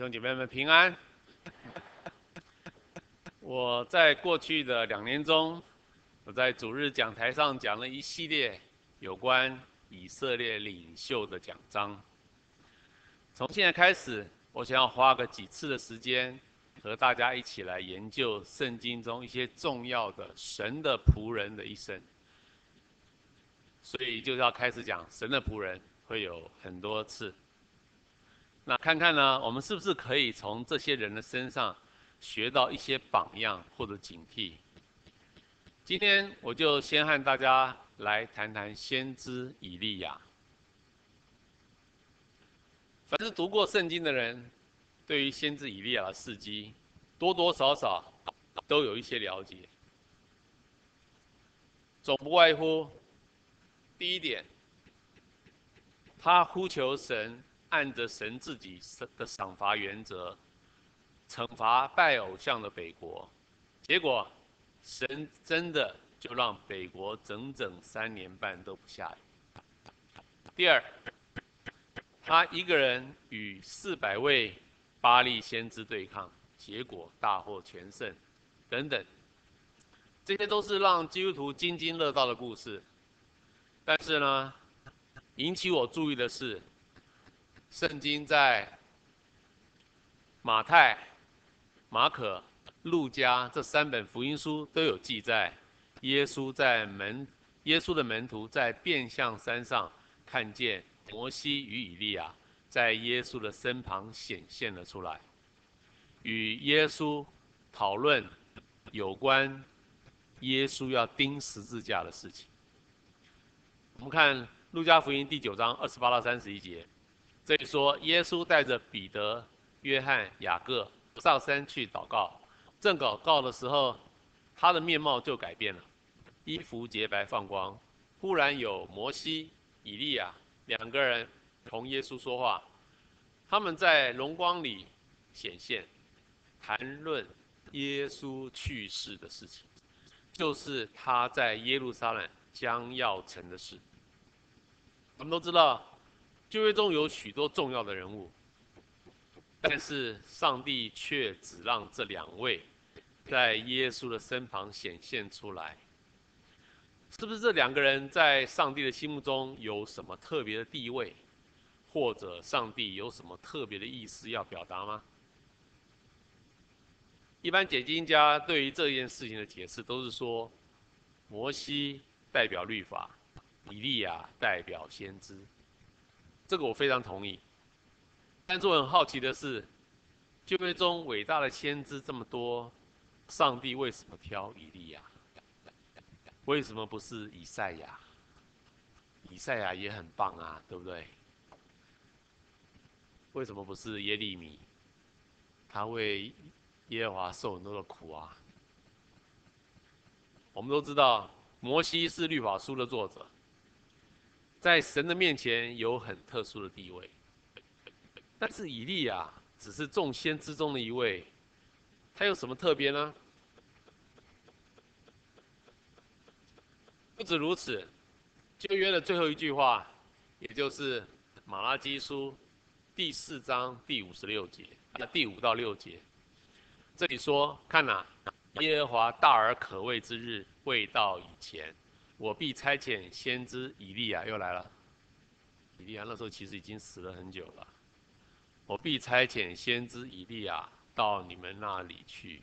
弟兄姐妹们平安。我在过去的两年中，我在主日讲台上讲了一系列有关以色列领袖的讲章。从现在开始，我想要花个几次的时间，和大家一起来研究圣经中一些重要的神的仆人的一生。所以就是要开始讲神的仆人，会有很多次。那看看呢，我们是不是可以从这些人的身上学到一些榜样或者警惕？今天我就先和大家来谈谈先知以利亚。凡是读过圣经的人，对于先知以利亚的事迹，多多少少都有一些了解。总不外乎第一点，他呼求神。按着神自己的赏罚原则，惩罚拜偶像的北国，结果神真的就让北国整整三年半都不下雨。第二，他一个人与四百位巴力先知对抗，结果大获全胜，等等，这些都是让基督徒津津乐道的故事。但是呢，引起我注意的是。圣经在马太、马可、路加这三本福音书都有记载，耶稣在门，耶稣的门徒在变相山上看见摩西与以利亚在耶稣的身旁显现了出来，与耶稣讨论有关耶稣要钉十字架的事情。我们看路加福音第九章二十八到三十一节。所以说，耶稣带着彼得、约翰、雅各上山去祷告。正祷告的时候，他的面貌就改变了，衣服洁白放光。忽然有摩西、以利亚两个人同耶稣说话，他们在荣光里显现，谈论耶稣去世的事情，就是他在耶路撒冷将要成的事。我们都知道。旧约中有许多重要的人物，但是上帝却只让这两位在耶稣的身旁显现出来。是不是这两个人在上帝的心目中有什么特别的地位，或者上帝有什么特别的意思要表达吗？一般解经家对于这件事情的解释都是说，摩西代表律法，以利亚代表先知。这个我非常同意，但是我很好奇的是，旧约中伟大的先知这么多，上帝为什么挑以利亚？为什么不是以赛亚？以赛亚也很棒啊，对不对？为什么不是耶利米？他为耶和华受很多的苦啊。我们都知道，摩西是律法书的作者。在神的面前有很特殊的地位，但是以利亚只是众仙之中的一位，他有什么特别呢？不止如此，旧约的最后一句话，也就是马拉基书第四章第五十六节，那第五到六节，这里说：看哪，耶和华大而可畏之日未到以前。我必差遣先知以利亚又来了。以利亚那时候其实已经死了很久了。我必差遣先知以利亚到你们那里去，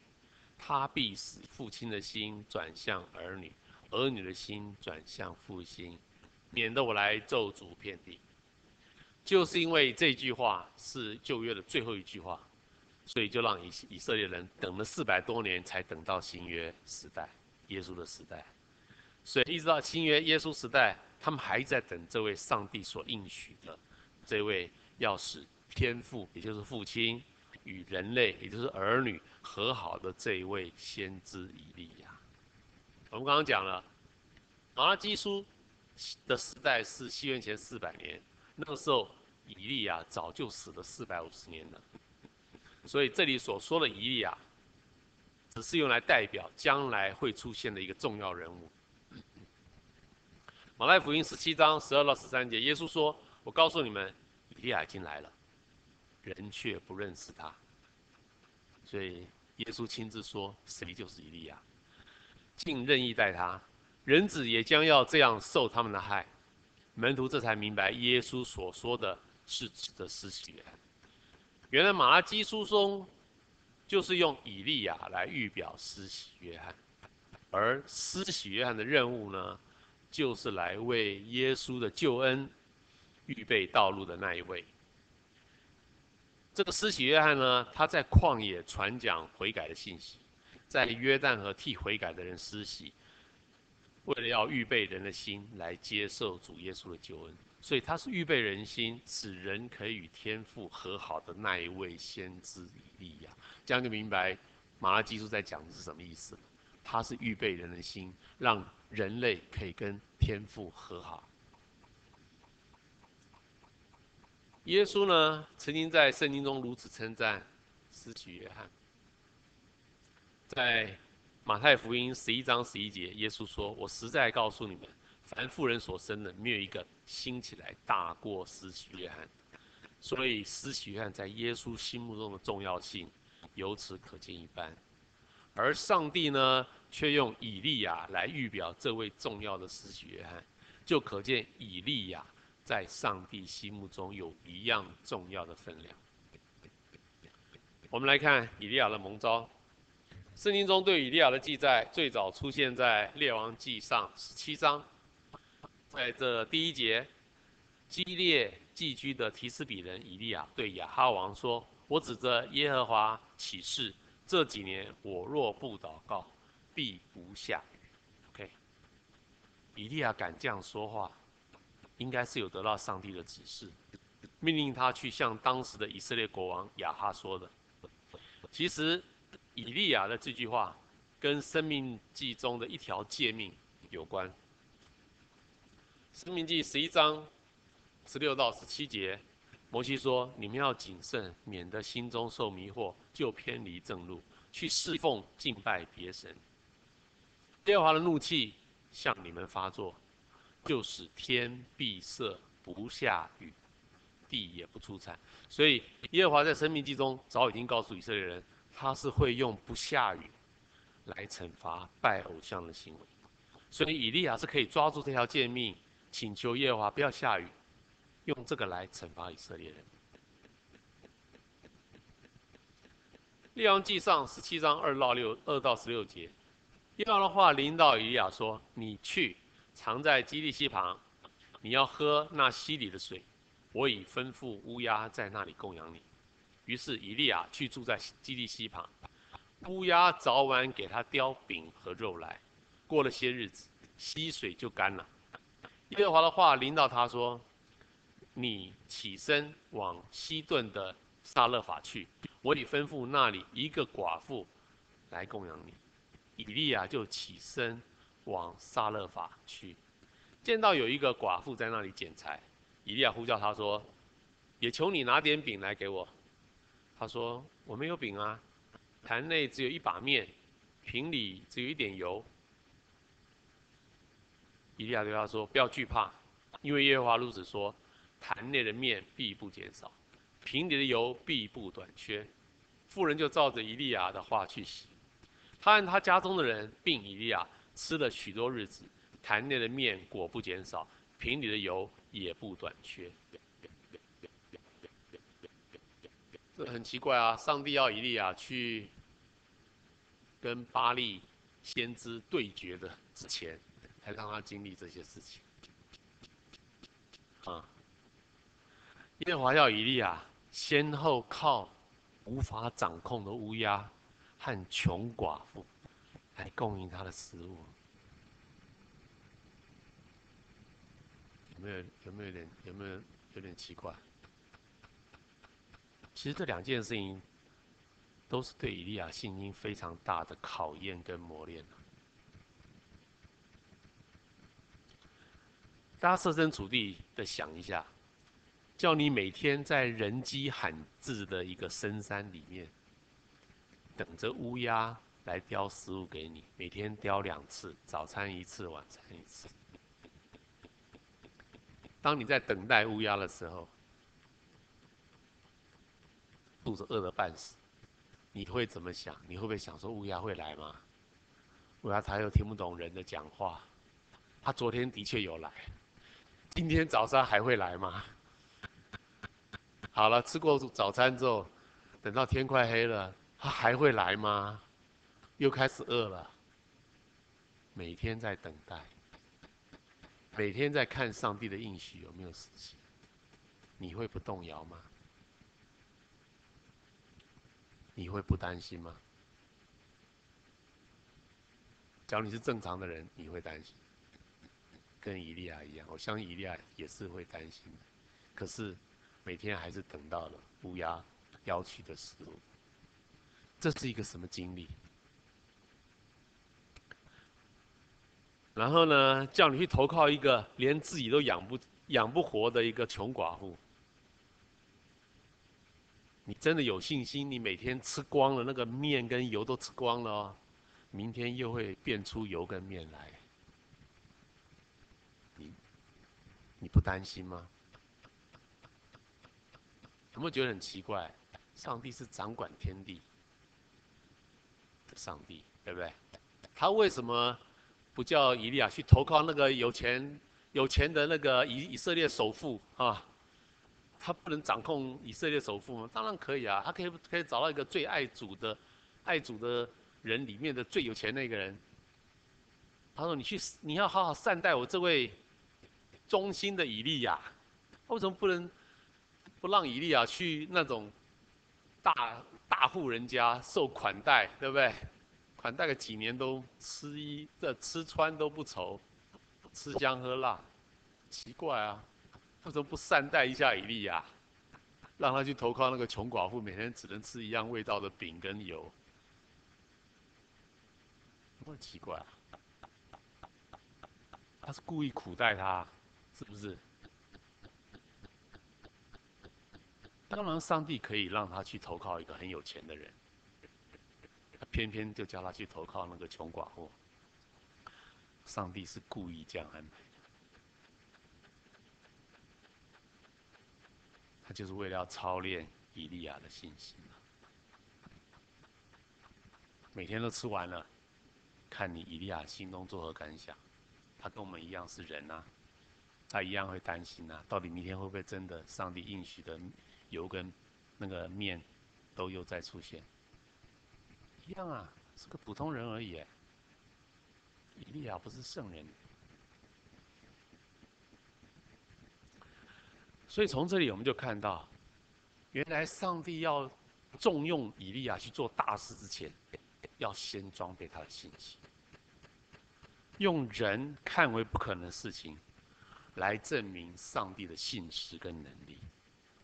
他必使父亲的心转向儿女，儿女的心转向父亲，免得我来咒诅遍地。就是因为这句话是旧约的最后一句话，所以就让以以色列人等了四百多年，才等到新约时代，耶稣的时代。所以一直到新约耶稣时代，他们还在等这位上帝所应许的这位要使天父，也就是父亲与人类，也就是儿女和好的这一位先知以利亚。我们刚刚讲了，马拉基书的时代是西元前四百年，那个时候以利亚早就死了四百五十年了。所以这里所说的以利亚，只是用来代表将来会出现的一个重要人物。马太福音十七章十二到十三节，耶稣说：“我告诉你们，以利亚已经来了，人却不认识他。所以耶稣亲自说：“谁就是以利亚？”竟任意待他，人子也将要这样受他们的害。门徒这才明白，耶稣所说的是指的施洗约翰。原来马拉基书中就是用以利亚来预表施洗约翰，而施洗约翰的任务呢，就是来为耶稣的救恩预备道路的那一位。这个施洗约翰呢，他在旷野传讲悔改的信息，在约旦河替悔改的人施洗。为了要预备人的心来接受主耶稣的救恩，所以他是预备人心，使人可以与天父和好的那一位先知以利亚。这样就明白马拉基书在讲的是什么意思。他是预备人的心，让人类可以跟天父和好。耶稣呢，曾经在圣经中如此称赞施洗约翰，在。马太福音十一章十一节，耶稣说：“我实在告诉你们，凡妇人所生的，没有一个兴起来大过施洗约翰。所以，施洗约翰在耶稣心目中的重要性，由此可见一斑。而上帝呢，却用以利亚来预表这位重要的施洗约翰，就可见以利亚在上帝心目中有一样重要的分量。我们来看以利亚的蒙召。”圣经中对以利亚的记载最早出现在列王记上十七章，在这第一节，激烈寄居的提斯比人以利亚对亚哈王说：“我指着耶和华起誓，这几年我若不祷告，必不下。” OK，以利亚敢这样说话，应该是有得到上帝的指示，命令他去向当时的以色列国王亚哈说的。其实。以利亚的这句话，跟《生命记》中的一条诫命有关。《生命记》十一章十六到十七节，摩西说：“你们要谨慎，免得心中受迷惑，就偏离正路，去侍奉敬拜别神。耶和华的怒气向你们发作，就使天闭塞，不下雨，地也不出产。”所以，耶和华在《申命记》中早已经告诉以色列人。他是会用不下雨来惩罚拜偶像的行为，所以以利亚是可以抓住这条诫命，请求耶和华不要下雨，用这个来惩罚以色列人。列王记上十七章二到六二到十六节，耶和华的话临到以利亚说：“你去，藏在基利溪旁，你要喝那溪里的水，我已吩咐乌鸦在那里供养你。”于是以利亚去住在基利溪旁，乌鸦早晚给他叼饼和肉来。过了些日子，溪水就干了。耶和华的话临到他说：“你起身往西顿的撒勒法去，我已吩咐那里一个寡妇来供养你。”以利亚就起身往撒勒法去，见到有一个寡妇在那里捡柴，以利亚呼叫他说：“也求你拿点饼来给我。”他说：“我没有饼啊，坛内只有一把面，瓶里只有一点油。”以利亚对他说：“不要惧怕，因为耶和华如此说：坛内的面必不减少，瓶里的油必不短缺。”妇人就照着以利亚的话去洗。他和他家中的人并以利亚吃了许多日子，坛内的面果不减少，瓶里的油也不短缺。这很奇怪啊！上帝要以利亚去跟巴力先知对决的之前，才让他经历这些事情。啊，耶和华要以利亚先后靠无法掌控的乌鸦和穷寡妇来供应他的食物，有没有？有没有点？有没有？有点奇怪？其实这两件事情，都是对以利亚信心非常大的考验跟磨练。大家设身处地的想一下，叫你每天在人迹罕至的一个深山里面，等着乌鸦来叼食物给你，每天叼两次，早餐一次，晚餐一次。当你在等待乌鸦的时候，肚子饿得半死，你会怎么想？你会不会想说乌鸦会来吗？乌鸦他又听不懂人的讲话，他昨天的确有来，今天早上还会来吗？好了，吃过早餐之后，等到天快黑了，他还会来吗？又开始饿了。每天在等待，每天在看上帝的应许有没有实现，你会不动摇吗？你会不担心吗？假如你是正常的人，你会担心，跟以利亚一样，我相信以利亚也是会担心的。可是每天还是等到了乌鸦叼取的食物，这是一个什么经历？然后呢，叫你去投靠一个连自己都养不养不活的一个穷寡妇。你真的有信心？你每天吃光了那个面跟油都吃光了哦，明天又会变出油跟面来。你你不担心吗？有没有觉得很奇怪？上帝是掌管天地上帝，对不对？他为什么？不叫以利亚去投靠那个有钱、有钱的那个以以色列首富啊？他不能掌控以色列首富吗？当然可以啊，他可以可以找到一个最爱主的、爱主的人里面的最有钱那个人。他说：“你去，你要好好善待我这位忠心的以利亚。为什么不能不让以利亚去那种大大户人家受款待，对不对？”款待个几年都吃衣这吃穿都不愁，吃香喝辣，奇怪啊！为什么不善待一下以利亚，让他去投靠那个穷寡妇，每天只能吃一样味道的饼跟油？那么奇怪啊！他是故意苦待他，是不是？当然，上帝可以让他去投靠一个很有钱的人。他偏偏就叫他去投靠那个穷寡妇。上帝是故意这样安排，他就是为了要操练以利亚的信心。每天都吃完了，看你以利亚心中作何感想？他跟我们一样是人啊，他一样会担心啊，到底明天会不会真的上帝应许的油跟那个面都又再出现？一样啊，是个普通人而已。以利亚不是圣人，所以从这里我们就看到，原来上帝要重用以利亚去做大事之前，要先装备他的信心，用人看为不可能的事情，来证明上帝的信实跟能力。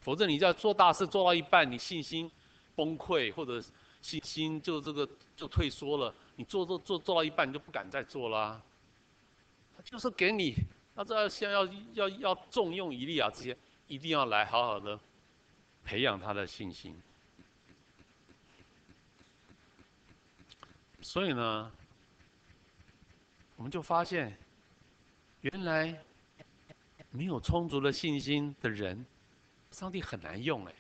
否则，你要做大事做到一半，你信心崩溃或者。信心就这个就退缩了，你做做做做到一半，你就不敢再做啦。就是给你，那这要先要要要重用一利亚这些，一定要来好好的培养他的信心。所以呢，我们就发现，原来没有充足的信心的人，上帝很难用哎。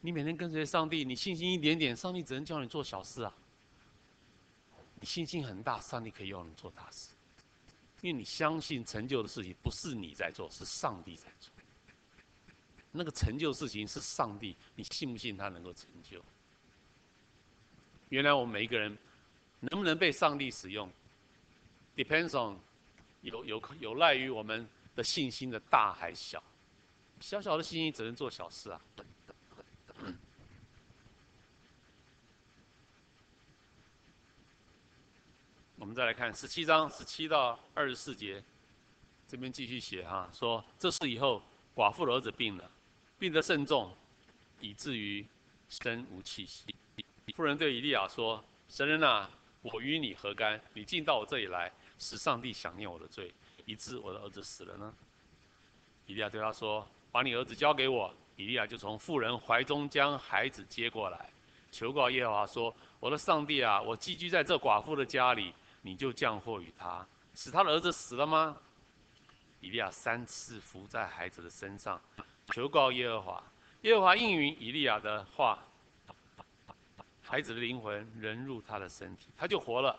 你每天跟随上帝，你信心一点点，上帝只能叫你做小事啊。你信心很大，上帝可以用你做大事，因为你相信成就的事情不是你在做，是上帝在做。那个成就事情是上帝，你信不信他能够成就？原来我们每一个人能不能被上帝使用，depends on 有有有赖于我们的信心的大还小。小小的信心只能做小事啊。我们再来看十七章十七到二十四节，这边继续写哈，说这事以后寡妇的儿子病了，病得甚重，以至于身无气息。妇人对以利亚说：“神人啊，我与你何干？你竟到我这里来，使上帝想念我的罪，以致我的儿子死了呢？”以利亚对他说：“把你儿子交给我。”以利亚就从妇人怀中将孩子接过来，求告耶和华说：“我的上帝啊，我寄居在这寡妇的家里。”你就降祸于他，使他的儿子死了吗？以利亚三次伏在孩子的身上，求告耶和华。耶和华应允以利亚的话，孩子的灵魂仍入他的身体，他就活了。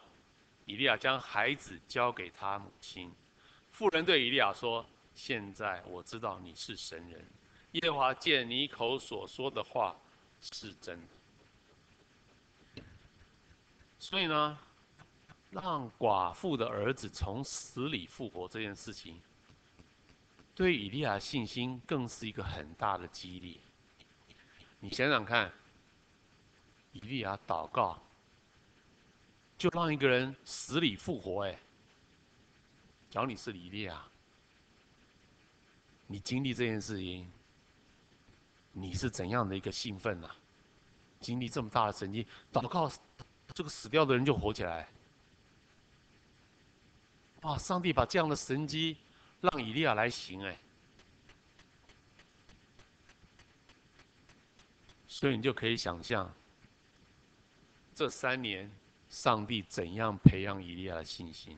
以利亚将孩子交给他母亲。妇人对以利亚说：“现在我知道你是神人，耶和华借你口所说的话是真的。所以呢，让寡妇的儿子从死里复活这件事情，对以利亚信心更是一个很大的激励。你想想看，以利亚祷告，就让一个人死里复活，哎，假如你是以利亚，你经历这件事情，你是怎样的一个兴奋呢？经历这么大的神迹，祷告，这个死掉的人就活起来。哇！上帝把这样的神迹让以利亚来行，哎。所以你就可以想象，这三年上帝怎样培养以利亚的信心。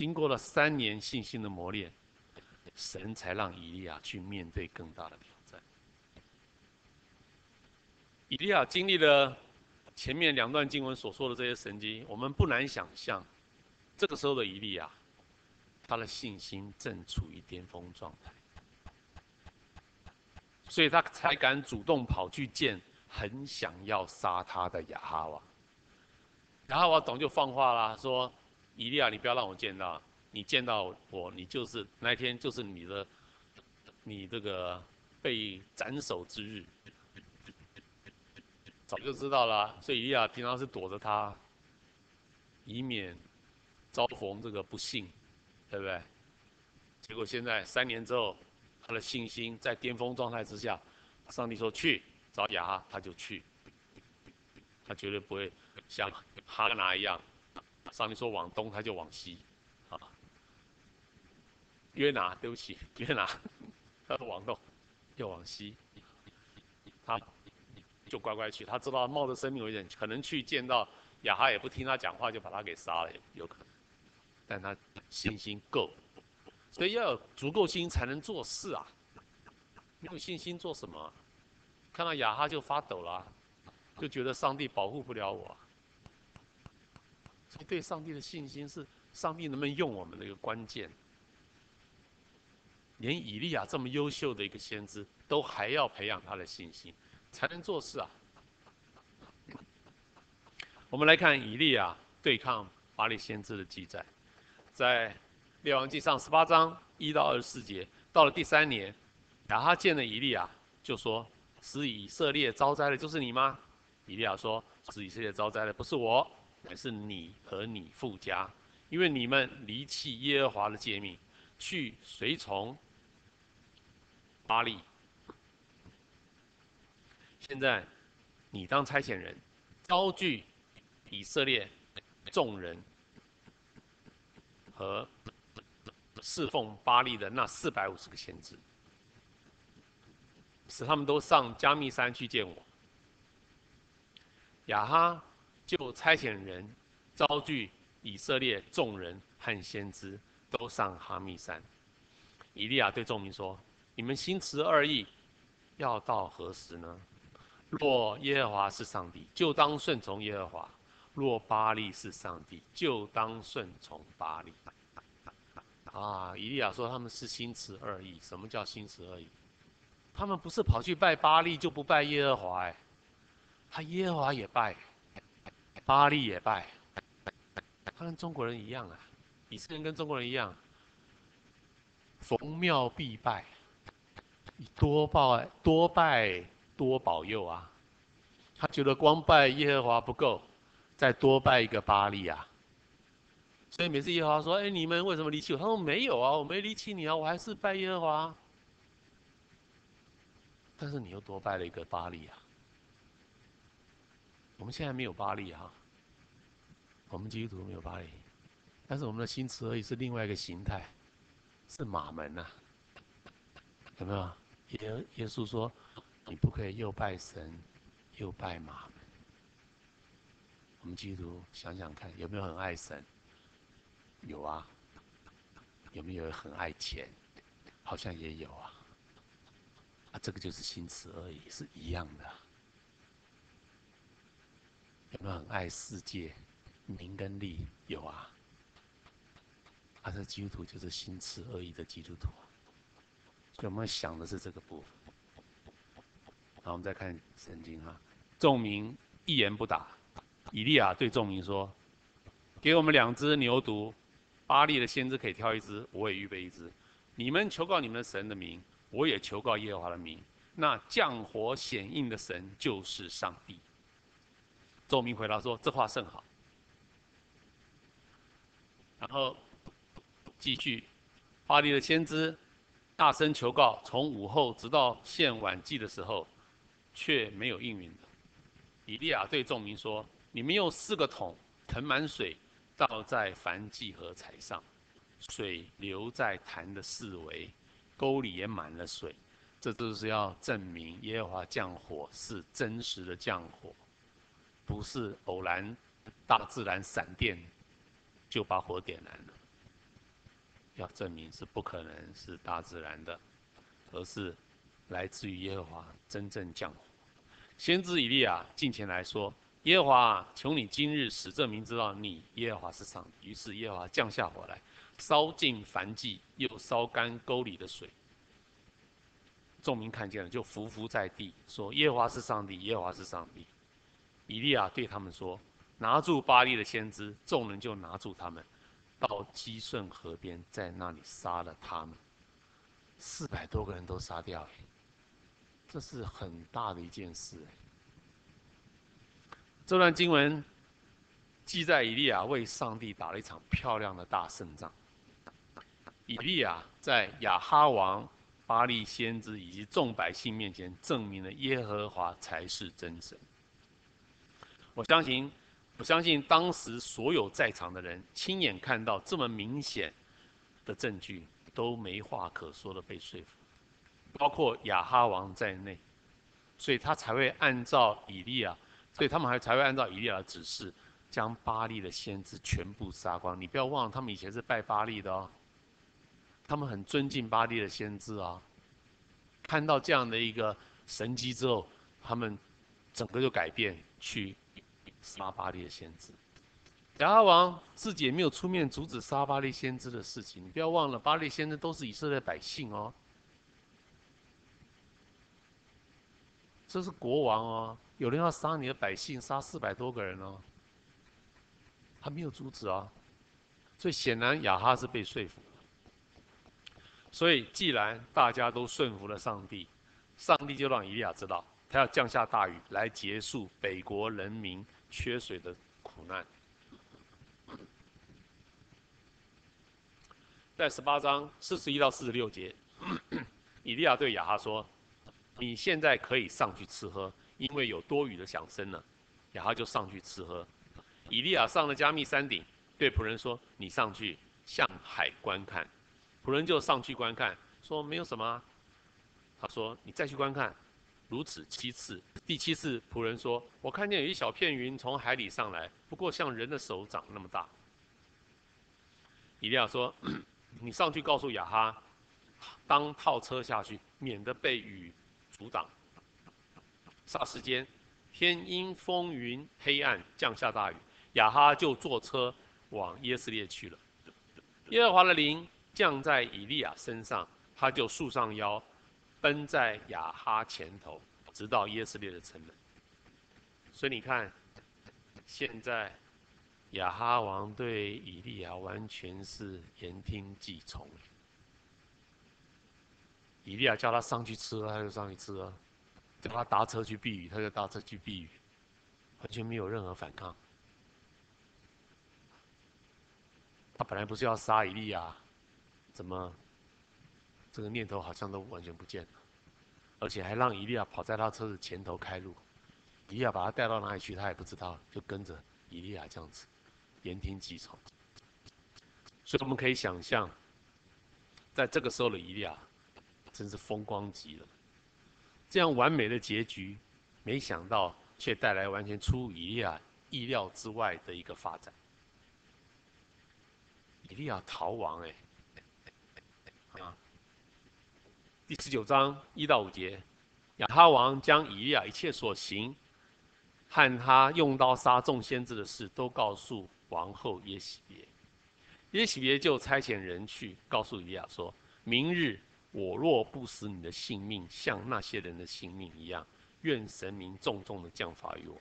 经过了三年信心的磨练，神才让以利亚去面对更大的挑战。以利亚经历了前面两段经文所说的这些神迹，我们不难想象，这个时候的以利亚，他的信心正处于巅峰状态。所以他才敢主动跑去见很想要杀他的亚哈王。亚哈王总就放话啦，说：“以利亚，你不要让我见到，你见到我，你就是那天就是你的，你这个被斩首之日。”早就知道了，所以以利亚平常是躲着他，以免遭逢这个不幸，对不对？结果现在三年之后。他的信心在巅峰状态之下，上帝说去找雅哈，他就去。他绝对不会像哈拿一样，上帝说往东，他就往西。啊，约拿，对不起，约拿，他说往东，就往西。他就乖乖去，他知道冒着生命危险，可能去见到亚哈也不听他讲话，就把他给杀了，有可能。但他信心够。所以要有足够心才能做事啊！没有信心做什么？看到亚哈就发抖了，就觉得上帝保护不了我。所以对上帝的信心是上帝能不能用我们的一个关键。连以利亚这么优秀的一个先知，都还要培养他的信心，才能做事啊！我们来看以利亚对抗巴力先知的记载，在。列王记上十八章一到二十四节，到了第三年，亚哈见了以利亚，就说：“使以色列遭灾的，就是你吗？”以利亚说：“使以色列遭灾的，不是我，乃是你和你父家，因为你们离弃耶和华的诫命，去随从巴力。现在，你当差遣人，招聚以色列众人和。”侍奉巴力的那四百五十个先知，使他们都上加密山去见我。亚哈就差遣人招聚以色列众人和先知，都上哈密山。以利亚对众民说：“你们心持二意，要到何时呢？若耶和华是上帝，就当顺从耶和华；若巴力是上帝，就当顺从巴力。”啊，以利亚说他们是心持二意。什么叫心持二意？他们不是跑去拜巴力就不拜耶和华哎，他耶和华也拜，巴力也拜，他跟中国人一样啊，以色列人跟中国人一样，逢庙必拜，多拜多拜多保佑啊，他觉得光拜耶和华不够，再多拜一个巴力啊。所以每次耶和华说：“哎，你们为什么离弃我？”他说：“没有啊，我没离弃你啊，我还是拜耶和华。”但是你又多拜了一个巴力啊。我们现在没有巴力啊，我们基督徒没有巴力，但是我们的心持而已是另外一个形态，是马门呐、有没有？耶耶稣说：“你不可以又拜神，又拜马门。”我们基督徒想想看，有没有很爱神？有啊，有没有很爱钱？好像也有啊。啊，这个就是心慈而已，是一样的。有没有很爱世界、名跟利？有啊。啊，这基督徒就是心慈而意的基督徒。所以我们想的是这个部分。好，我们再看圣经哈。众民一言不答。以利亚对众民说：“给我们两只牛犊，巴力的先知可以挑一只，我也预备一只。你们求告你们的神的名，我也求告耶和华的名。那降火显应的神就是上帝。”众民回答说：“这话甚好。”然后继续，巴力的先知大声求告，从午后直到现晚祭的时候，却没有应允的。以利亚对众民说：“你们用四个桶盛满水，倒在燔祭和柴上，水流在坛的四围，沟里也满了水。这都是要证明耶和华降火是真实的降火，不是偶然大自然闪电就把火点燃了。要证明是不可能是大自然的，而是来自于耶和华真正降火。”先知以利亚近前来说：“耶和华，求你今日使这民知道你耶和华是上帝。”于是耶和华降下火来，烧尽凡祭，又烧干沟里的水。众民看见了，就伏伏在地，说：“耶和华是上帝，耶和华是上帝。”以利亚对他们说：“拿住巴力的先知。”众人就拿住他们，到基顺河边，在那里杀了他们，四百多个人都杀掉了。这是很大的一件事。这段经文记载以利亚为上帝打了一场漂亮的大胜仗。以利亚在亚哈王、巴力先知以及众百姓面前证明了耶和华才是真神。我相信，我相信当时所有在场的人亲眼看到这么明显的证据，都没话可说的被说服。包括亚哈王在内，所以他才会按照以利亚，所以他们还才会按照以利亚的指示，将巴力的先知全部杀光。你不要忘了，他们以前是拜巴力的哦，他们很尊敬巴力的先知啊。看到这样的一个神迹之后，他们整个就改变，去杀巴力的先知。亚哈王自己也没有出面阻止杀巴力先知的事情。你不要忘了，巴力先知都是以色列百姓哦。这是国王哦，有人要杀你的百姓，杀四百多个人哦，他没有阻止啊，所以显然亚哈是被说服。所以既然大家都顺服了上帝，上帝就让以利亚知道，他要降下大雨来结束北国人民缺水的苦难。在十八章四十一到四十六节，以利亚对亚哈说。你现在可以上去吃喝，因为有多余的响声了。然后就上去吃喝。以利亚上了迦密山顶，对仆人说：“你上去向海观看。”仆人就上去观看，说：“没有什么啊。”他说：“你再去观看。”如此七次，第七次仆人说：“我看见有一小片云从海里上来，不过像人的手掌那么大。”以利亚说：“ 你上去告诉亚哈，当套车下去，免得被雨。”阻挡。霎时间，天阴风云黑暗，降下大雨。亚哈就坐车往耶斯列去了。耶和华的灵降在以利亚身上，他就束上腰，奔在亚哈前头，直到耶斯列的城门。所以你看，现在亚哈王对以利亚完全是言听计从。以利亚叫他上去吃，他就上去吃了；叫他搭车去避雨，他就搭车去避雨，完全没有任何反抗。他本来不是要杀以利亚，怎么这个念头好像都完全不见了？而且还让伊利亚跑在他车子前头开路，伊利亚把他带到哪里去，他也不知道，就跟着伊利亚这样子，言听计从。所以我们可以想象，在这个时候的伊利亚。真是风光极了，这样完美的结局，没想到却带来完全出乎以利亚意料之外的一个发展。伊利亚逃亡哎，啊，第十九章一到五节，亚哈王将以利亚一切所行，和他用刀杀众先知的事，都告诉王后耶洗别。耶洗别就差遣人去告诉以利亚说：“明日我若不死你的性命像那些人的性命一样，愿神明重重的降罚于我。”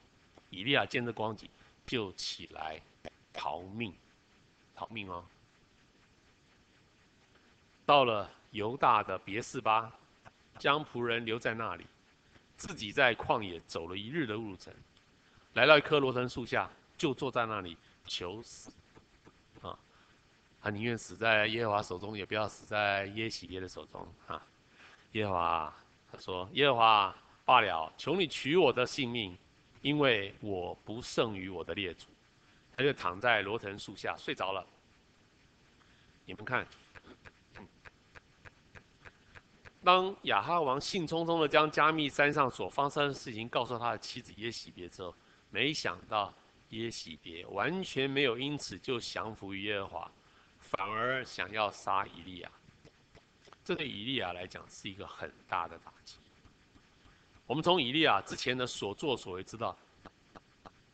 以利亚见这光景，就起来逃命，逃命哦。到了犹大的别是巴，将仆人留在那里，自己在旷野走了一日的路程，来到一棵罗藤树下，就坐在那里求死。啊，他宁愿死在耶和华手中，也不要死在耶洗别的手中。啊，耶和华，他说：“耶和华罢了，求你取我的性命，因为我不胜于我的列祖。”他就躺在罗藤树下睡着了。你们看。当亚哈王兴冲冲地将加密山上所发生的事情告诉他的妻子耶洗别之后，没想到耶洗别完全没有因此就降服于耶和华，反而想要杀以利亚。这对以利亚来讲是一个很大的打击。我们从以利亚之前的所作所为知道，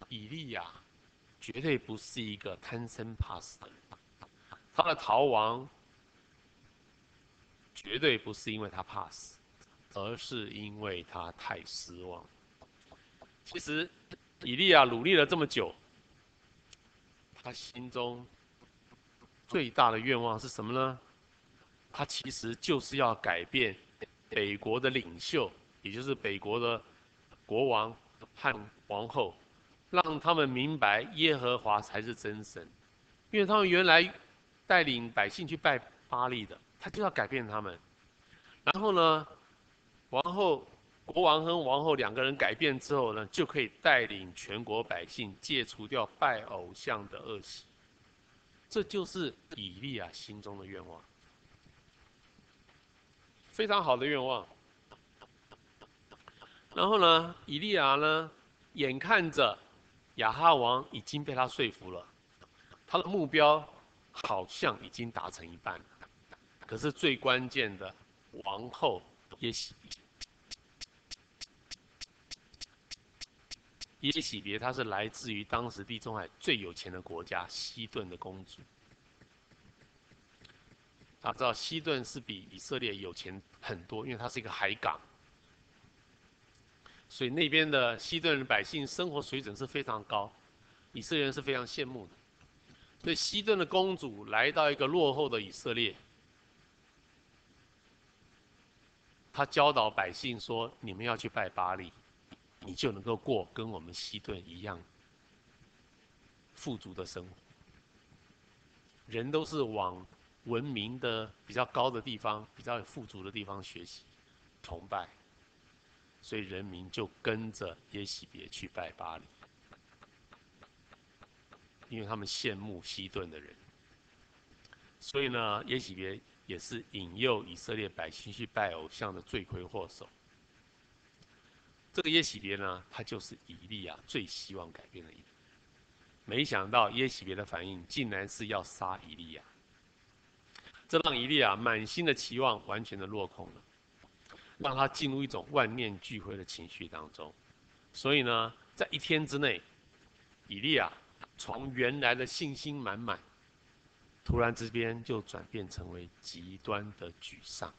以利亚绝对不是一个贪生怕死的人，他的逃亡。绝对不是因为他怕死，而是因为他太失望。其实，以利亚努力了这么久，他心中最大的愿望是什么呢？他其实就是要改变北国的领袖，也就是北国的国王和王后，让他们明白耶和华才是真神，因为他们原来带领百姓去拜巴力的。他就要改变他们，然后呢，王后、国王和王后两个人改变之后呢，就可以带领全国百姓戒除掉拜偶像的恶习。这就是以利亚心中的愿望，非常好的愿望。然后呢，以利亚呢，眼看着亚哈王已经被他说服了，他的目标好像已经达成一半了。可是最关键的王后耶洗别，耶洗别她是来自于当时地中海最有钱的国家西顿的公主。大家知道西顿是比以色列有钱很多，因为它是一个海港，所以那边的西顿的百姓生活水准是非常高，以色列人是非常羡慕的。所以西顿的公主来到一个落后的以色列。他教导百姓说：“你们要去拜巴力，你就能够过跟我们西顿一样富足的生活。人都是往文明的比较高的地方、比较富足的地方学习、崇拜，所以人民就跟着耶洗别去拜巴黎，因为他们羡慕西顿的人。所以呢，耶洗别。”也是引诱以色列百姓去拜偶像的罪魁祸首。这个耶洗别呢，他就是以利亚最希望改变的一个。没想到耶洗别的反应竟然是要杀以利亚，这让以利亚满心的期望完全的落空了，让他进入一种万念俱灰的情绪当中。所以呢，在一天之内，以利亚从原来的信心满满。突然之间就转变成为极端的沮丧。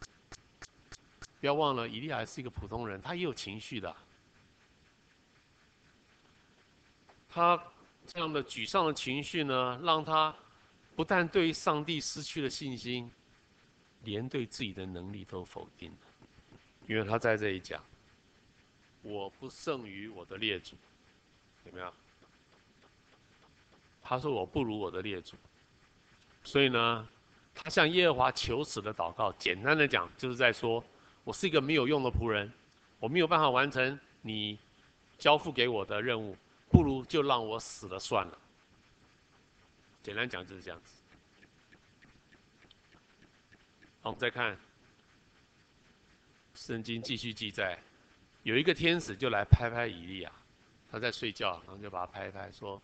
不要忘了，以利亚是一个普通人，他也有情绪的。他这样的沮丧的情绪呢，让他不但对上帝失去了信心，连对自己的能力都否定了。因为他在这里讲：“我不胜于我的列祖。”有没有？他说：“我不如我的列祖。”所以呢，他向耶和华求死的祷告，简单的讲，就是在说，我是一个没有用的仆人，我没有办法完成你交付给我的任务，不如就让我死了算了。简单讲就是这样子。好，我们再看，圣经继续记载，有一个天使就来拍拍以利亚，他在睡觉，然后就把他拍拍，说：“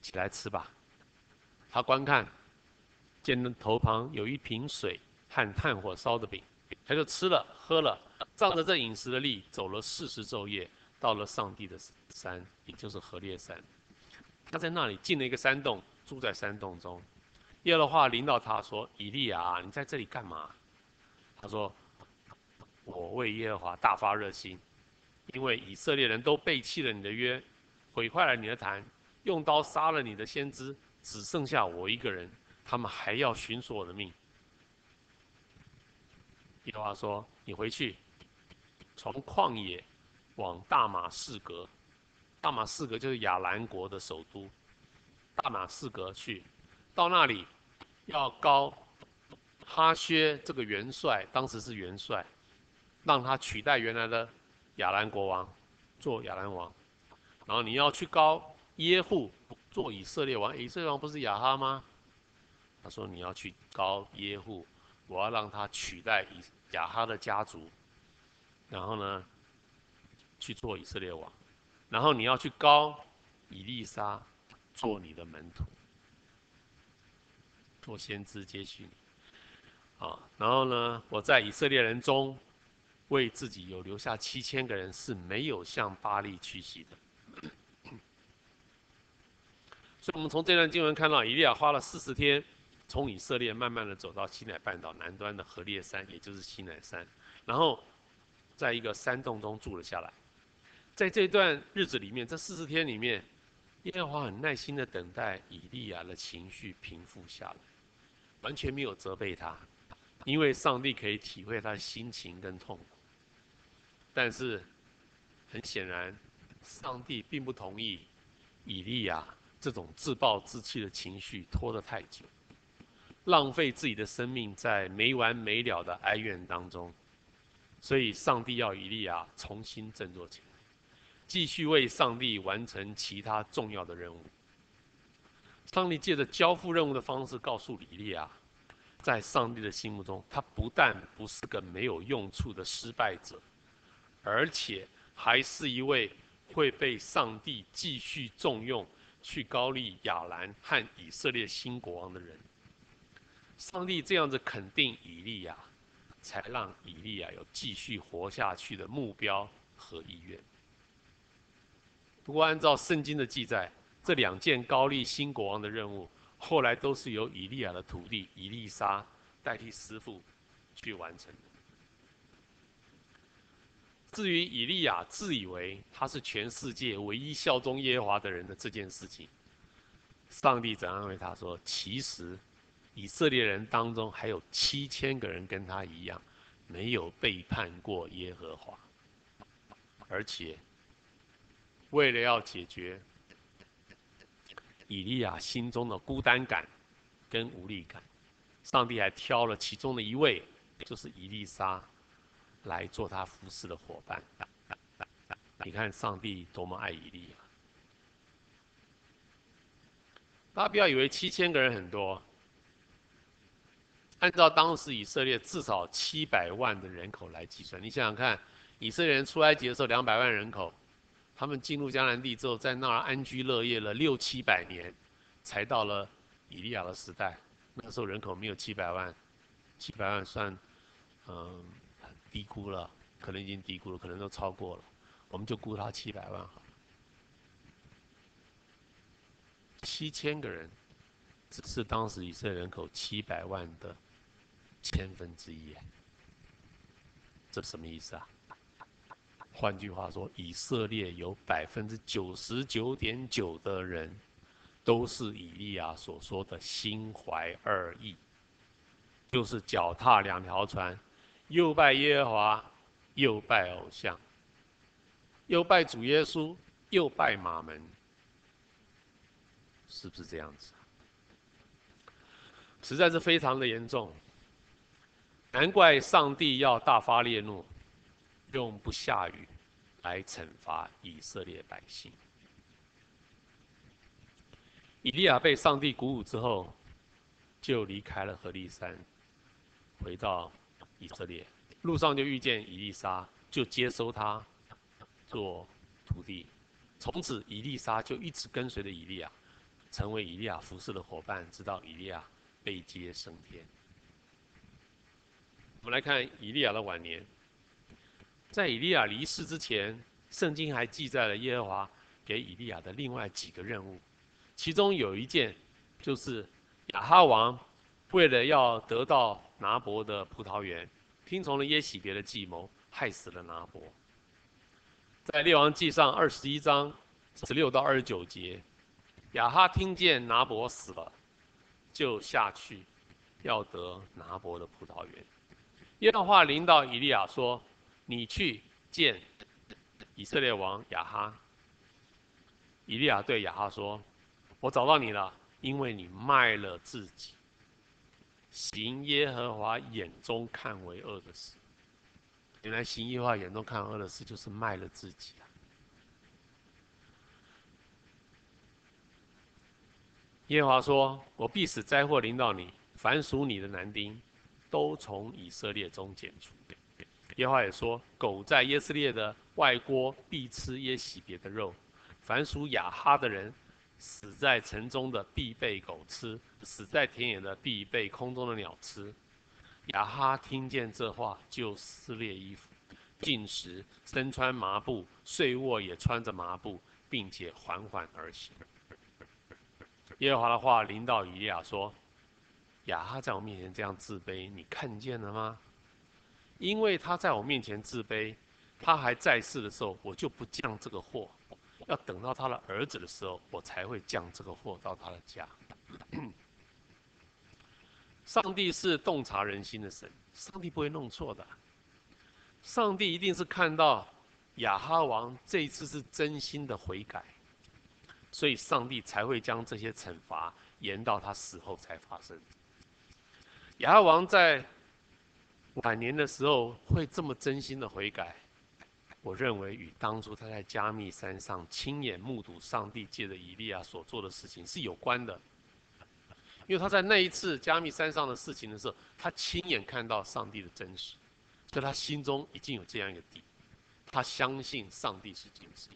起来吃吧。”他观看，见头旁有一瓶水和炭火烧的饼，他就吃了喝了，仗着这饮食的力，走了四十昼夜，到了上帝的山，也就是何烈山。他在那里进了一个山洞，住在山洞中。耶和华领到他说：“以利亚，你在这里干嘛？”他说：“我为耶和华大发热心，因为以色列人都背弃了你的约，毁坏了你的坛，用刀杀了你的先知，只剩下我一个人，他们还要寻索我的命。”耶和华说：“你回去，从旷野往大马士革，大马士革就是亚兰国的首都，大马士革去，到那里。”要高哈薛这个元帅，当时是元帅，让他取代原来的亚兰国王，做亚兰王。然后你要去高耶户做以色列王，以色列王不是亚哈吗？他说你要去膏耶户，我要让他取代以亚哈的家族，然后呢，去做以色列王。然后你要去膏以利沙做你的门徒。做先知接续你，啊，然后呢，我在以色列人中，为自己有留下七千个人是没有向巴力屈膝的。所以，我们从这段经文看到，以利亚花了四十天，从以色列慢慢的走到西奈半岛南端的何烈山，也就是西奈山，然后在一个山洞中住了下来。在这段日子里面，这四十天里面，耶和华很耐心的等待以利亚的情绪平复下来。完全没有责备他，因为上帝可以体会他的心情跟痛苦。但是，很显然，上帝并不同意以利亚这种自暴自弃的情绪拖得太久，浪费自己的生命在没完没了的哀怨当中。所以，上帝要以利亚重新振作起来，继续为上帝完成其他重要的任务。上帝借着交付任务的方式告诉以利亚，在上帝的心目中，他不但不是个没有用处的失败者，而且还是一位会被上帝继续重用、去膏立亚兰和以色列新国王的人。上帝这样子肯定以利亚，才让以利亚有继续活下去的目标和意愿。不过，按照圣经的记载，这两件膏立新国王的任务，后来都是由以利亚的徒弟以利沙代替师父去完成的。至于以利亚自以为他是全世界唯一效忠耶和华的人的这件事情，上帝怎样安慰他说：“其实以色列人当中还有七千个人跟他一样，没有背叛过耶和华，而且为了要解决。”以利亚心中的孤单感跟无力感，上帝还挑了其中的一位，就是以利沙，来做他服侍的伙伴。你看上帝多么爱以利亚！大家不要以为七千个人很多，按照当时以色列至少七百万的人口来计算，你想想看，以色列人出埃及的时候两百万人口。他们进入迦南地之后，在那儿安居乐业了六七百年，才到了以利亚的时代。那时候人口没有七百万，七百万算嗯低估了，可能已经低估了，可能都超过了。我们就估他七百万好了。七千个人，只是当时以色列人口七百万的千分之一。这什么意思啊？换句话说，以色列有百分之九十九点九的人，都是以利亚所说的心怀二意，就是脚踏两条船，又拜耶和华，又拜偶像，又拜主耶稣，又拜马门，是不是这样子？实在是非常的严重，难怪上帝要大发烈怒。用不下雨来惩罚以色列百姓。以利亚被上帝鼓舞之后，就离开了何利山，回到以色列。路上就遇见以利沙，就接收他做徒弟。从此，以利沙就一直跟随着以利亚，成为以利亚服侍的伙伴，直到以利亚被接升天。我们来看以利亚的晚年。在以利亚离世之前，圣经还记载了耶和华给以利亚的另外几个任务，其中有一件就是亚哈王为了要得到拿伯的葡萄园，听从了耶洗别的计谋，害死了拿伯。在列王记上二十一章十六到二十九节，亚哈听见拿伯死了，就下去要得拿伯的葡萄园。耶和华临到以利亚说。你去见以色列王亚哈。以利亚对亚哈说：“我找到你了，因为你卖了自己，行耶和华眼中看为恶的事。原来行耶和华眼中看为恶的事，就是卖了自己啊。”耶和华说：“我必使灾祸临到你，凡属你的男丁，都从以色列中剪除。”耶和华也说：“狗在耶斯列的外郭必吃耶洗别的肉，凡属亚哈的人，死在城中的必被狗吃，死在田野的必被空中的鸟吃。”亚哈听见这话，就撕裂衣服，进食，身穿麻布，睡卧也穿着麻布，并且缓缓而行。耶和华的话临到以利亚说：“亚哈在我面前这样自卑，你看见了吗？”因为他在我面前自卑，他还在世的时候，我就不降这个祸；要等到他的儿子的时候，我才会降这个祸到他的家。上帝是洞察人心的神，上帝不会弄错的。上帝一定是看到亚哈王这一次是真心的悔改，所以上帝才会将这些惩罚延到他死后才发生。亚哈王在。晚年的时候会这么真心的悔改，我认为与当初他在加密山上亲眼目睹上帝借着以利亚所做的事情是有关的。因为他在那一次加密山上的事情的时候，他亲眼看到上帝的真实，所以他心中已经有这样一个底，他相信上帝是真实。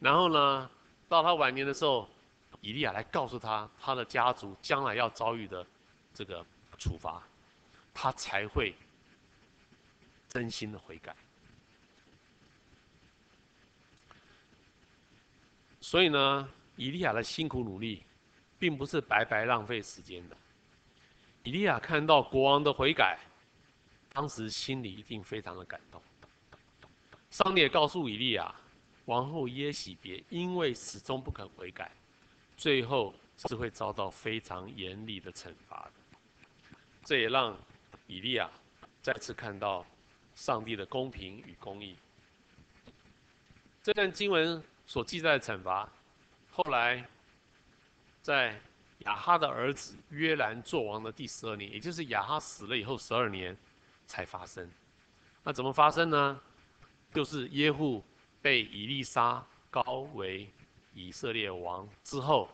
然后呢，到他晚年的时候，以利亚来告诉他，他的家族将来要遭遇的这个处罚。他才会真心的悔改。所以呢，以利亚的辛苦努力，并不是白白浪费时间的。以利亚看到国王的悔改，当时心里一定非常的感动。上帝也告诉以利亚，王后耶洗别因为始终不肯悔改，最后是会遭到非常严厉的惩罚的。这也让以利亚再次看到上帝的公平与公义。这段经文所记载的惩罚，后来在亚哈的儿子约兰做王的第十二年，也就是亚哈死了以后十二年才发生。那怎么发生呢？就是耶户被以利沙膏为以色列王之后，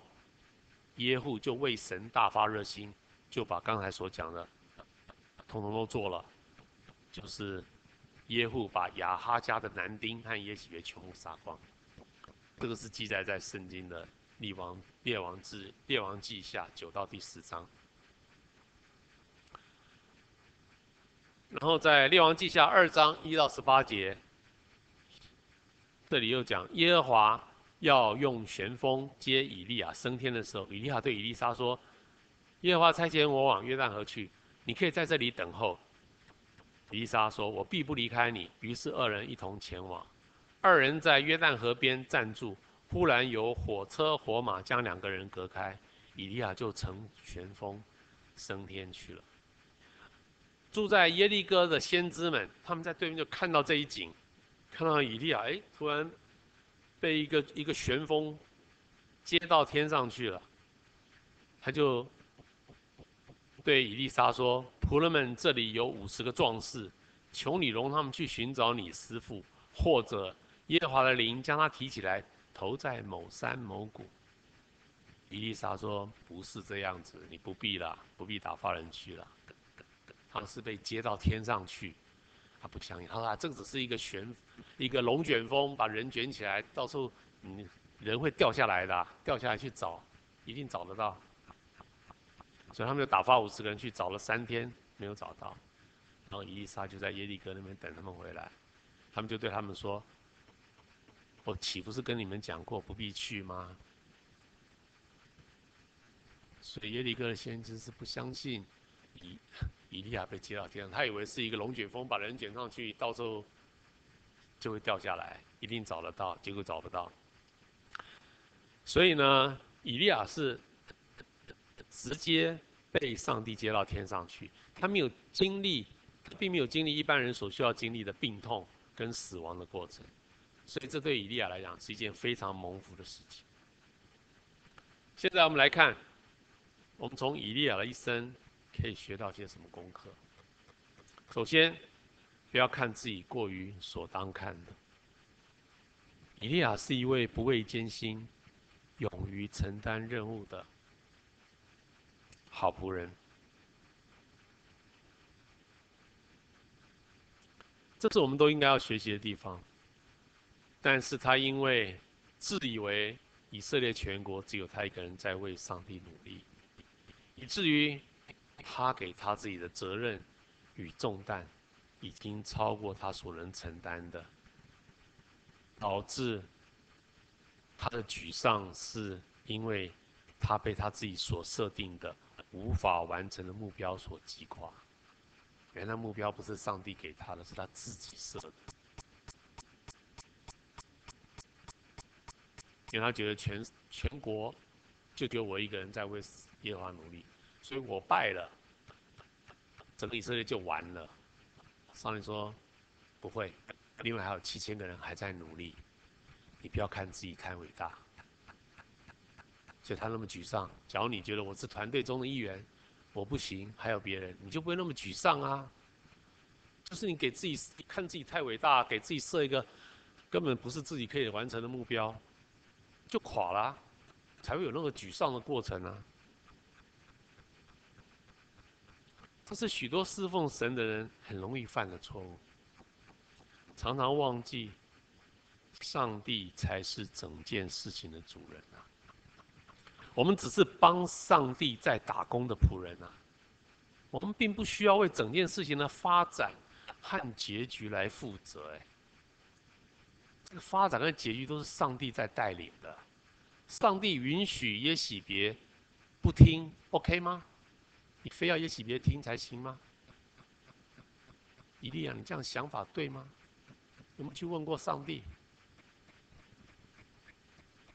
耶户就为神大发热心，就把刚才所讲的。统统都做了，就是耶户把亚哈家的男丁和耶洗别全部杀光，这个是记载在圣经的列王列王志列王记下九到第十章。然后在列王记下二章一到十八节，这里又讲耶和华要用旋风接以利亚升天的时候，以利亚对以利沙说：“耶和华差遣我往约旦河去。”你可以在这里等候。以利沙说：“我必不离开你。”于是二人一同前往。二人在约旦河边站住，忽然有火车火马将两个人隔开，以利亚就乘旋风升天去了。住在耶利哥的先知们，他们在对面就看到这一景，看到以利亚，哎，突然被一个一个旋风接到天上去了，他就。对以利沙说：“仆人们，这里有五十个壮士，求你容他们去寻找你师父，或者耶和华的灵将他提起来，投在某山某谷。”伊丽莎说：“不是这样子，你不必了，不必打发人去了。他是被接到天上去，他不相信。他说、啊：‘这只是一个旋，一个龙卷风，把人卷起来，到时候嗯，人会掉下来的，掉下来去找，一定找得到。’”所以他们就打发五十个人去找了三天，没有找到。然后伊丽莎就在耶利哥那边等他们回来，他们就对他们说：“我岂不是跟你们讲过不必去吗？”所以耶利哥的先知是不相信以 以利亚被接到天上，他以为是一个龙卷风把人卷上去，到时候就会掉下来，一定找得到，结果找不到。所以呢，以利亚是直接被上帝接到天上去，他没有经历。并没有经历一般人所需要经历的病痛跟死亡的过程，所以这对以利亚来讲是一件非常蒙福的事情。现在我们来看，我们从以利亚的一生可以学到些什么功课？首先，不要看自己过于所当看的。以利亚是一位不畏艰辛、勇于承担任务的好仆人。这是我们都应该要学习的地方，但是他因为自以为以色列全国只有他一个人在为上帝努力，以至于他给他自己的责任与重担已经超过他所能承担的，导致他的沮丧是因为他被他自己所设定的无法完成的目标所击垮。原来目标不是上帝给他的，是他自己设的。因为他觉得全全国就只有我一个人在为耶和华努力，所以我败了，整个以色列就完了。上帝说不会，另外还有七千个人还在努力，你不要看自己太伟大。所以他那么沮丧。假如你觉得我是团队中的一员。我不行，还有别人，你就不会那么沮丧啊。就是你给自己看自己太伟大，给自己设一个根本不是自己可以完成的目标，就垮了，才会有那个沮丧的过程啊。这是许多侍奉神的人很容易犯的错误，常常忘记上帝才是整件事情的主人啊。我们只是帮上帝在打工的仆人啊，我们并不需要为整件事情的发展和结局来负责。哎，这个发展和结局都是上帝在带领的。上帝允许耶洗别不听，OK 吗？你非要耶洗别听才行吗？以利亚，你这样想法对吗？有没有去问过上帝？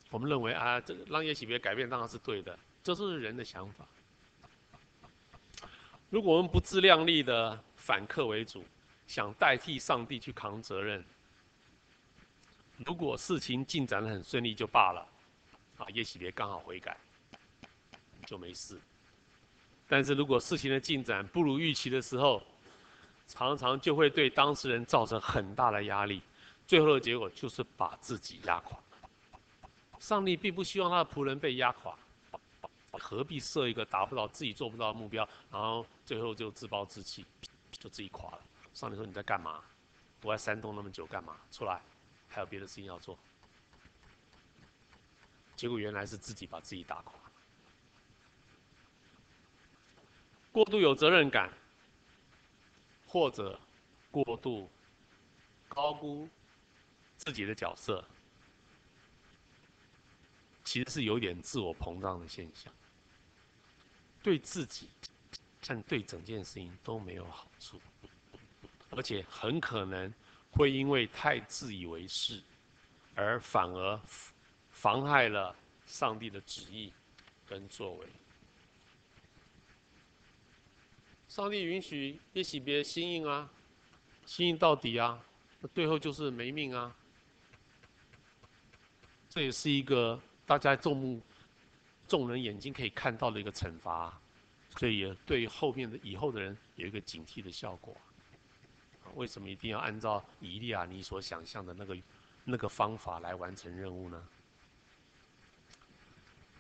我们认为啊，这个让耶洗别改变当然是对的，这是人的想法。如果我们不自量力的反客为主，想代替上帝去扛责任，如果事情进展得很顺利就罢了，啊，耶洗别刚好悔改，就没事。但是如果事情的进展不如预期的时候，常常就会对当事人造成很大的压力，最后的结果就是把自己压垮。上帝并不希望他的仆人被压垮，何必设一个达不到、自己做不到的目标，然后最后就自暴自弃，就自己垮了。上帝说：“你在干嘛？我在山洞那么久干嘛？出来，还有别的事情要做。”结果原来是自己把自己打垮。过度有责任感，或者过度高估自己的角色。其实是有点自我膨胀的现象，对自己，但对整件事情都没有好处，而且很可能会因为太自以为是，而反而妨害了上帝的旨意跟作为。上帝允许耶洗别心硬啊，心硬到底啊，那最后就是没命啊。这也是一个。大家众目、众人眼睛可以看到的一个惩罚，所以也对后面的以后的人有一个警惕的效果。为什么一定要按照以利亚你所想象的那个那个方法来完成任务呢？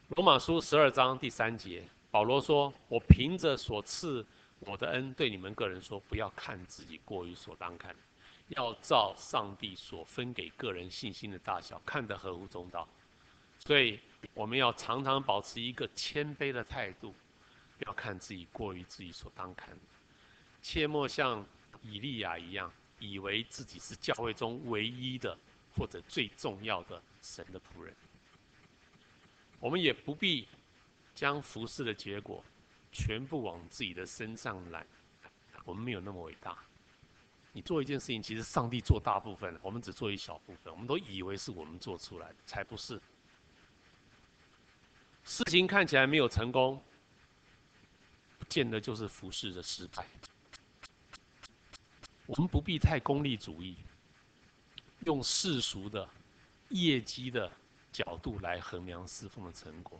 罗马书十二章第三节，保罗说：“我凭着所赐我的恩，对你们个人说，不要看自己过于所当看，要照上帝所分给个人信心的大小，看得合乎中道。”所以我们要常常保持一个谦卑的态度，不要看自己过于自己所当看，切莫像以利亚一样，以为自己是教会中唯一的或者最重要的神的仆人。我们也不必将服侍的结果全部往自己的身上揽，我们没有那么伟大。你做一件事情，其实上帝做大部分，我们只做一小部分。我们都以为是我们做出来的，才不是。事情看起来没有成功，不见得就是服侍的失败。我们不必太功利主义，用世俗的业绩的角度来衡量侍奉的成果。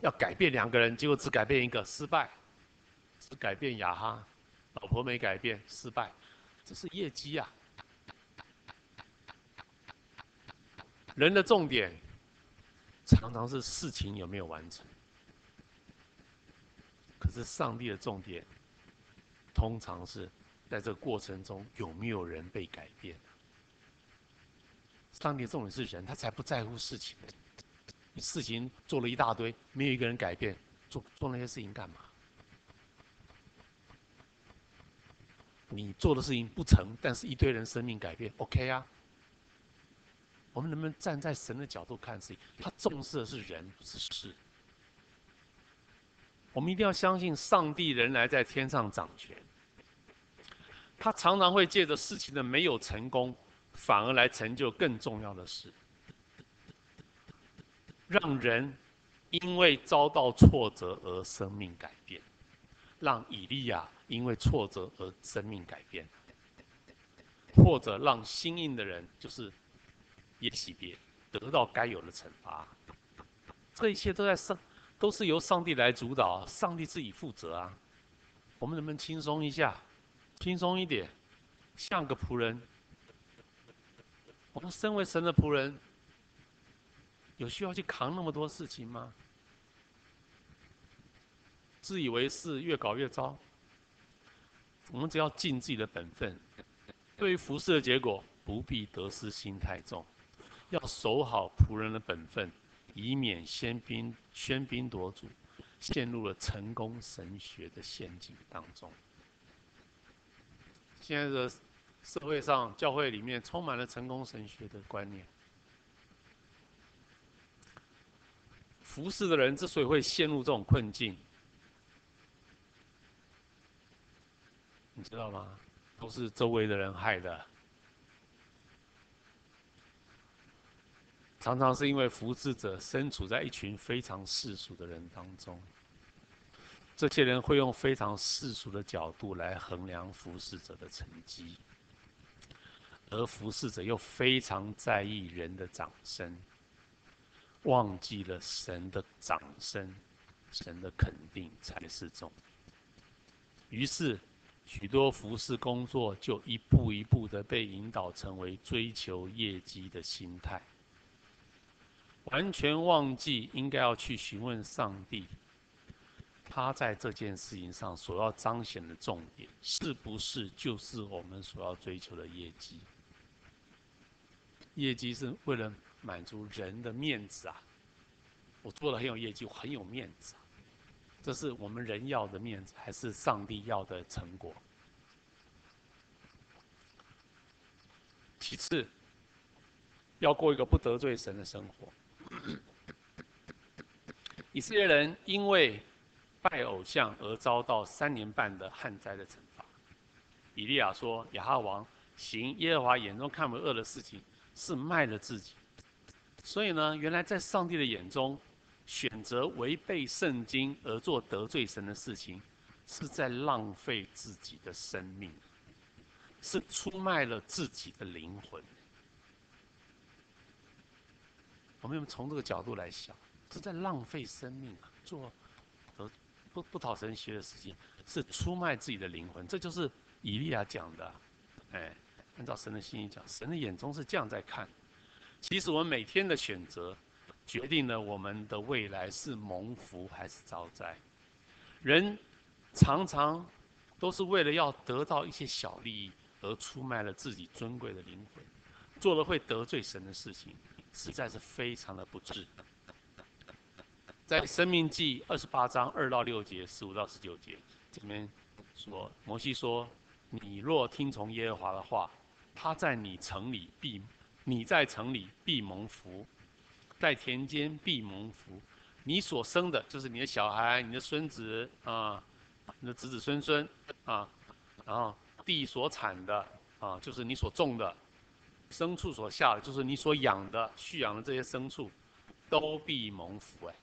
要改变两个人，结果只改变一个，失败；只改变雅哈，老婆没改变，失败。这是业绩啊！人的重点常常是事情有没有完成，可是上帝的重点通常是在这个过程中有没有人被改变。上帝的重点是人，他才不在乎事情。你事情做了一大堆，没有一个人改变，做做那些事情干嘛？你做的事情不成，但是一堆人生命改变，OK 啊？我们能不能站在神的角度看事情？他重视的是人，不是事。我们一定要相信上帝仍然在天上掌权。他常常会借着事情的没有成功，反而来成就更重要的事，让人因为遭到挫折而生命改变，让以利亚。因为挫折而生命改变，或者让心硬的人，就是耶洗别得到该有的惩罚。这一切都在上，都是由上帝来主导，上帝自己负责啊。我们能不能轻松一下，轻松一点，像个仆人？我们身为神的仆人，有需要去扛那么多事情吗？自以为是，越搞越糟。我们只要尽自己的本分，对于服侍的结果不必得失心太重，要守好仆人的本分，以免喧宾喧宾夺主，陷入了成功神学的陷阱当中。现在的社会上，教会里面充满了成功神学的观念。服侍的人之所以会陷入这种困境，你知道吗？都是周围的人害的。常常是因为服侍者身处在一群非常世俗的人当中，这些人会用非常世俗的角度来衡量服侍者的成绩，而服侍者又非常在意人的掌声，忘记了神的掌声、神的肯定才是重。于是。许多服侍工作就一步一步的被引导成为追求业绩的心态，完全忘记应该要去询问上帝，他在这件事情上所要彰显的重点，是不是就是我们所要追求的业绩？业绩是为了满足人的面子啊！我做的很有业绩，我很有面子啊。这是我们人要的面子，还是上帝要的成果？其次，要过一个不得罪神的生活。以色列人因为拜偶像而遭到三年半的旱灾的惩罚。以利亚说：“亚哈王行耶和华眼中看为恶的事情，是卖了自己。”所以呢，原来在上帝的眼中，选择违背圣经而做得罪神的事情，是在浪费自己的生命，是出卖了自己的灵魂。我们从这个角度来想，是在浪费生命啊！做不不讨神喜的事情，是出卖自己的灵魂。这就是以利亚讲的，哎，按照神的心意讲，神的眼中是这样在看。其实我们每天的选择。决定了我们的未来是蒙福还是遭灾。人常常都是为了要得到一些小利益而出卖了自己尊贵的灵魂，做了会得罪神的事情，实在是非常的不智。在《生命记》二十八章二到六节、十五到十九节，这边说摩西说：“你若听从耶和华的话，他在你城里必，你在城里必蒙福，在田间必蒙福。你所生的，就是你的小孩、你的孙子啊，你的子子孙孙啊，然后地所产的啊，就是你所种的，牲畜所下的，就是你所养的、畜养的这些牲畜，都必蒙福哎，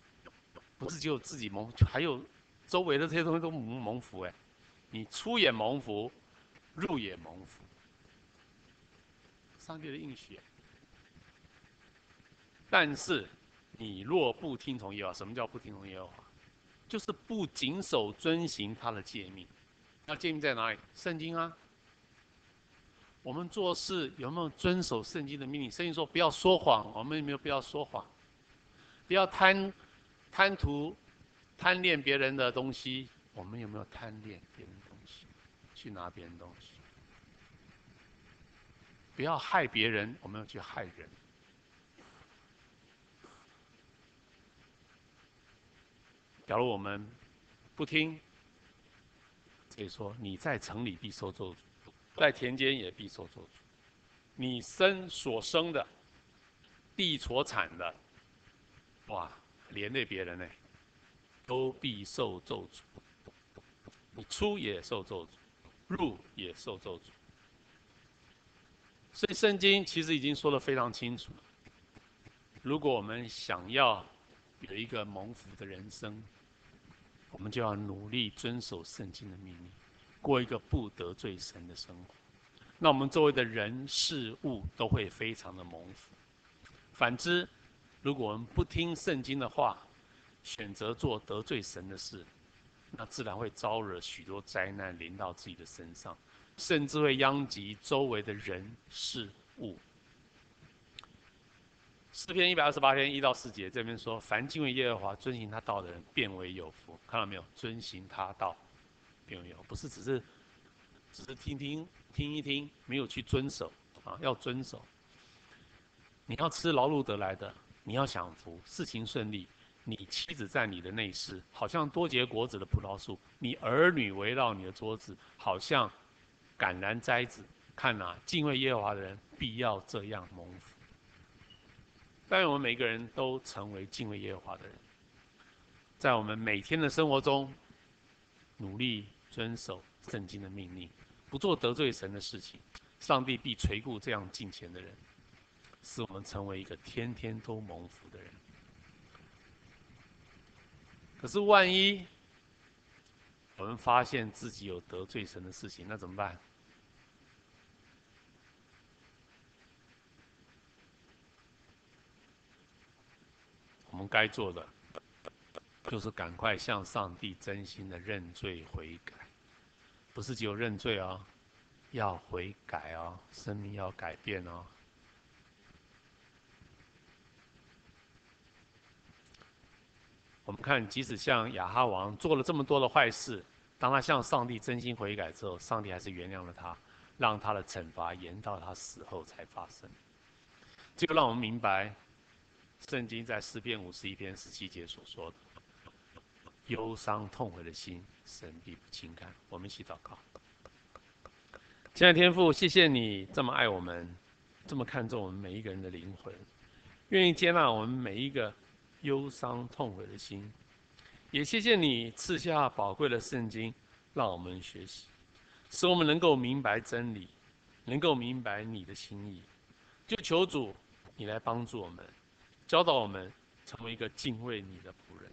不是只有自己蒙，还有周围的这些东西都蒙蒙福哎，你出也蒙福，入也蒙福，上帝的应许。但是。你若不听从耶和华，什么叫不听从耶和华？就是不谨守遵行他的诫命。那诫命在哪里？圣经啊。我们做事有没有遵守圣经的命令？圣经说不要说谎，我们有没有不要说谎？不要贪贪图贪恋别人的东西，我们有没有贪恋别人的东西？去拿别人的东西？不要害别人，我们要去害人。假如我们不听，所以说你在城里必受咒诅，在田间也必受咒诅。你生所生的，地所产的，哇，连累别人呢，都必受咒诅。你出也受咒诅，入也受咒诅。所以圣经其实已经说得非常清楚。如果我们想要有一个蒙福的人生，我们就要努力遵守圣经的命令，过一个不得罪神的生活。那我们周围的人事物都会非常的蒙福。反之，如果我们不听圣经的话，选择做得罪神的事，那自然会招惹许多灾难临到自己的身上，甚至会殃及周围的人事物。诗篇一百二十八篇一到四节，这边说：凡敬畏耶和华、遵行他道的人，便为有福。看到没有？遵行他道，变为有，不是只是，只是听听听一听，没有去遵守啊！要遵守。你要吃劳碌得来的，你要享福，事情顺利。你妻子在你的内室，好像多结果子的葡萄树；你儿女围绕你的桌子，好像橄榄栽子。看哪，敬畏耶和华的人，必要这样蒙福。但愿我们每个人都成为敬畏耶和华的人，在我们每天的生活中，努力遵守圣经的命令，不做得罪神的事情，上帝必垂顾这样敬虔的人，使我们成为一个天天都蒙福的人。可是万一我们发现自己有得罪神的事情，那怎么办？我们该做的，就是赶快向上帝真心的认罪悔改，不是只有认罪哦，要悔改哦，生命要改变哦。我们看，即使像亚哈王做了这么多的坏事，当他向上帝真心悔改之后，上帝还是原谅了他，让他的惩罚延到他死后才发生。这个让我们明白。圣经在诗篇五十一篇十七节所说的：“忧伤痛悔的心，神必不轻看。”我们一起祷告。亲爱的天父，谢谢你这么爱我们，这么看重我们每一个人的灵魂，愿意接纳我们每一个忧伤痛悔的心。也谢谢你赐下宝贵的圣经，让我们学习，使我们能够明白真理，能够明白你的心意。就求主，你来帮助我们。教导我们成为一个敬畏你的仆人，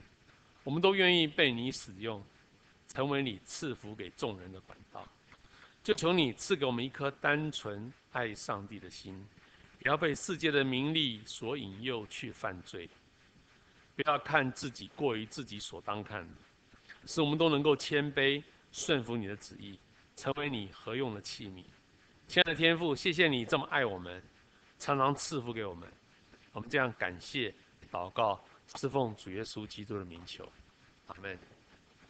我们都愿意被你使用，成为你赐福给众人的管道。就求你赐给我们一颗单纯爱上帝的心，不要被世界的名利所引诱去犯罪，不要看自己过于自己所当看的，使我们都能够谦卑顺服你的旨意，成为你合用的器皿。亲爱的天父，谢谢你这么爱我们，常常赐福给我们。我们这样感谢、祷告、侍奉主耶稣基督的名求，阿门。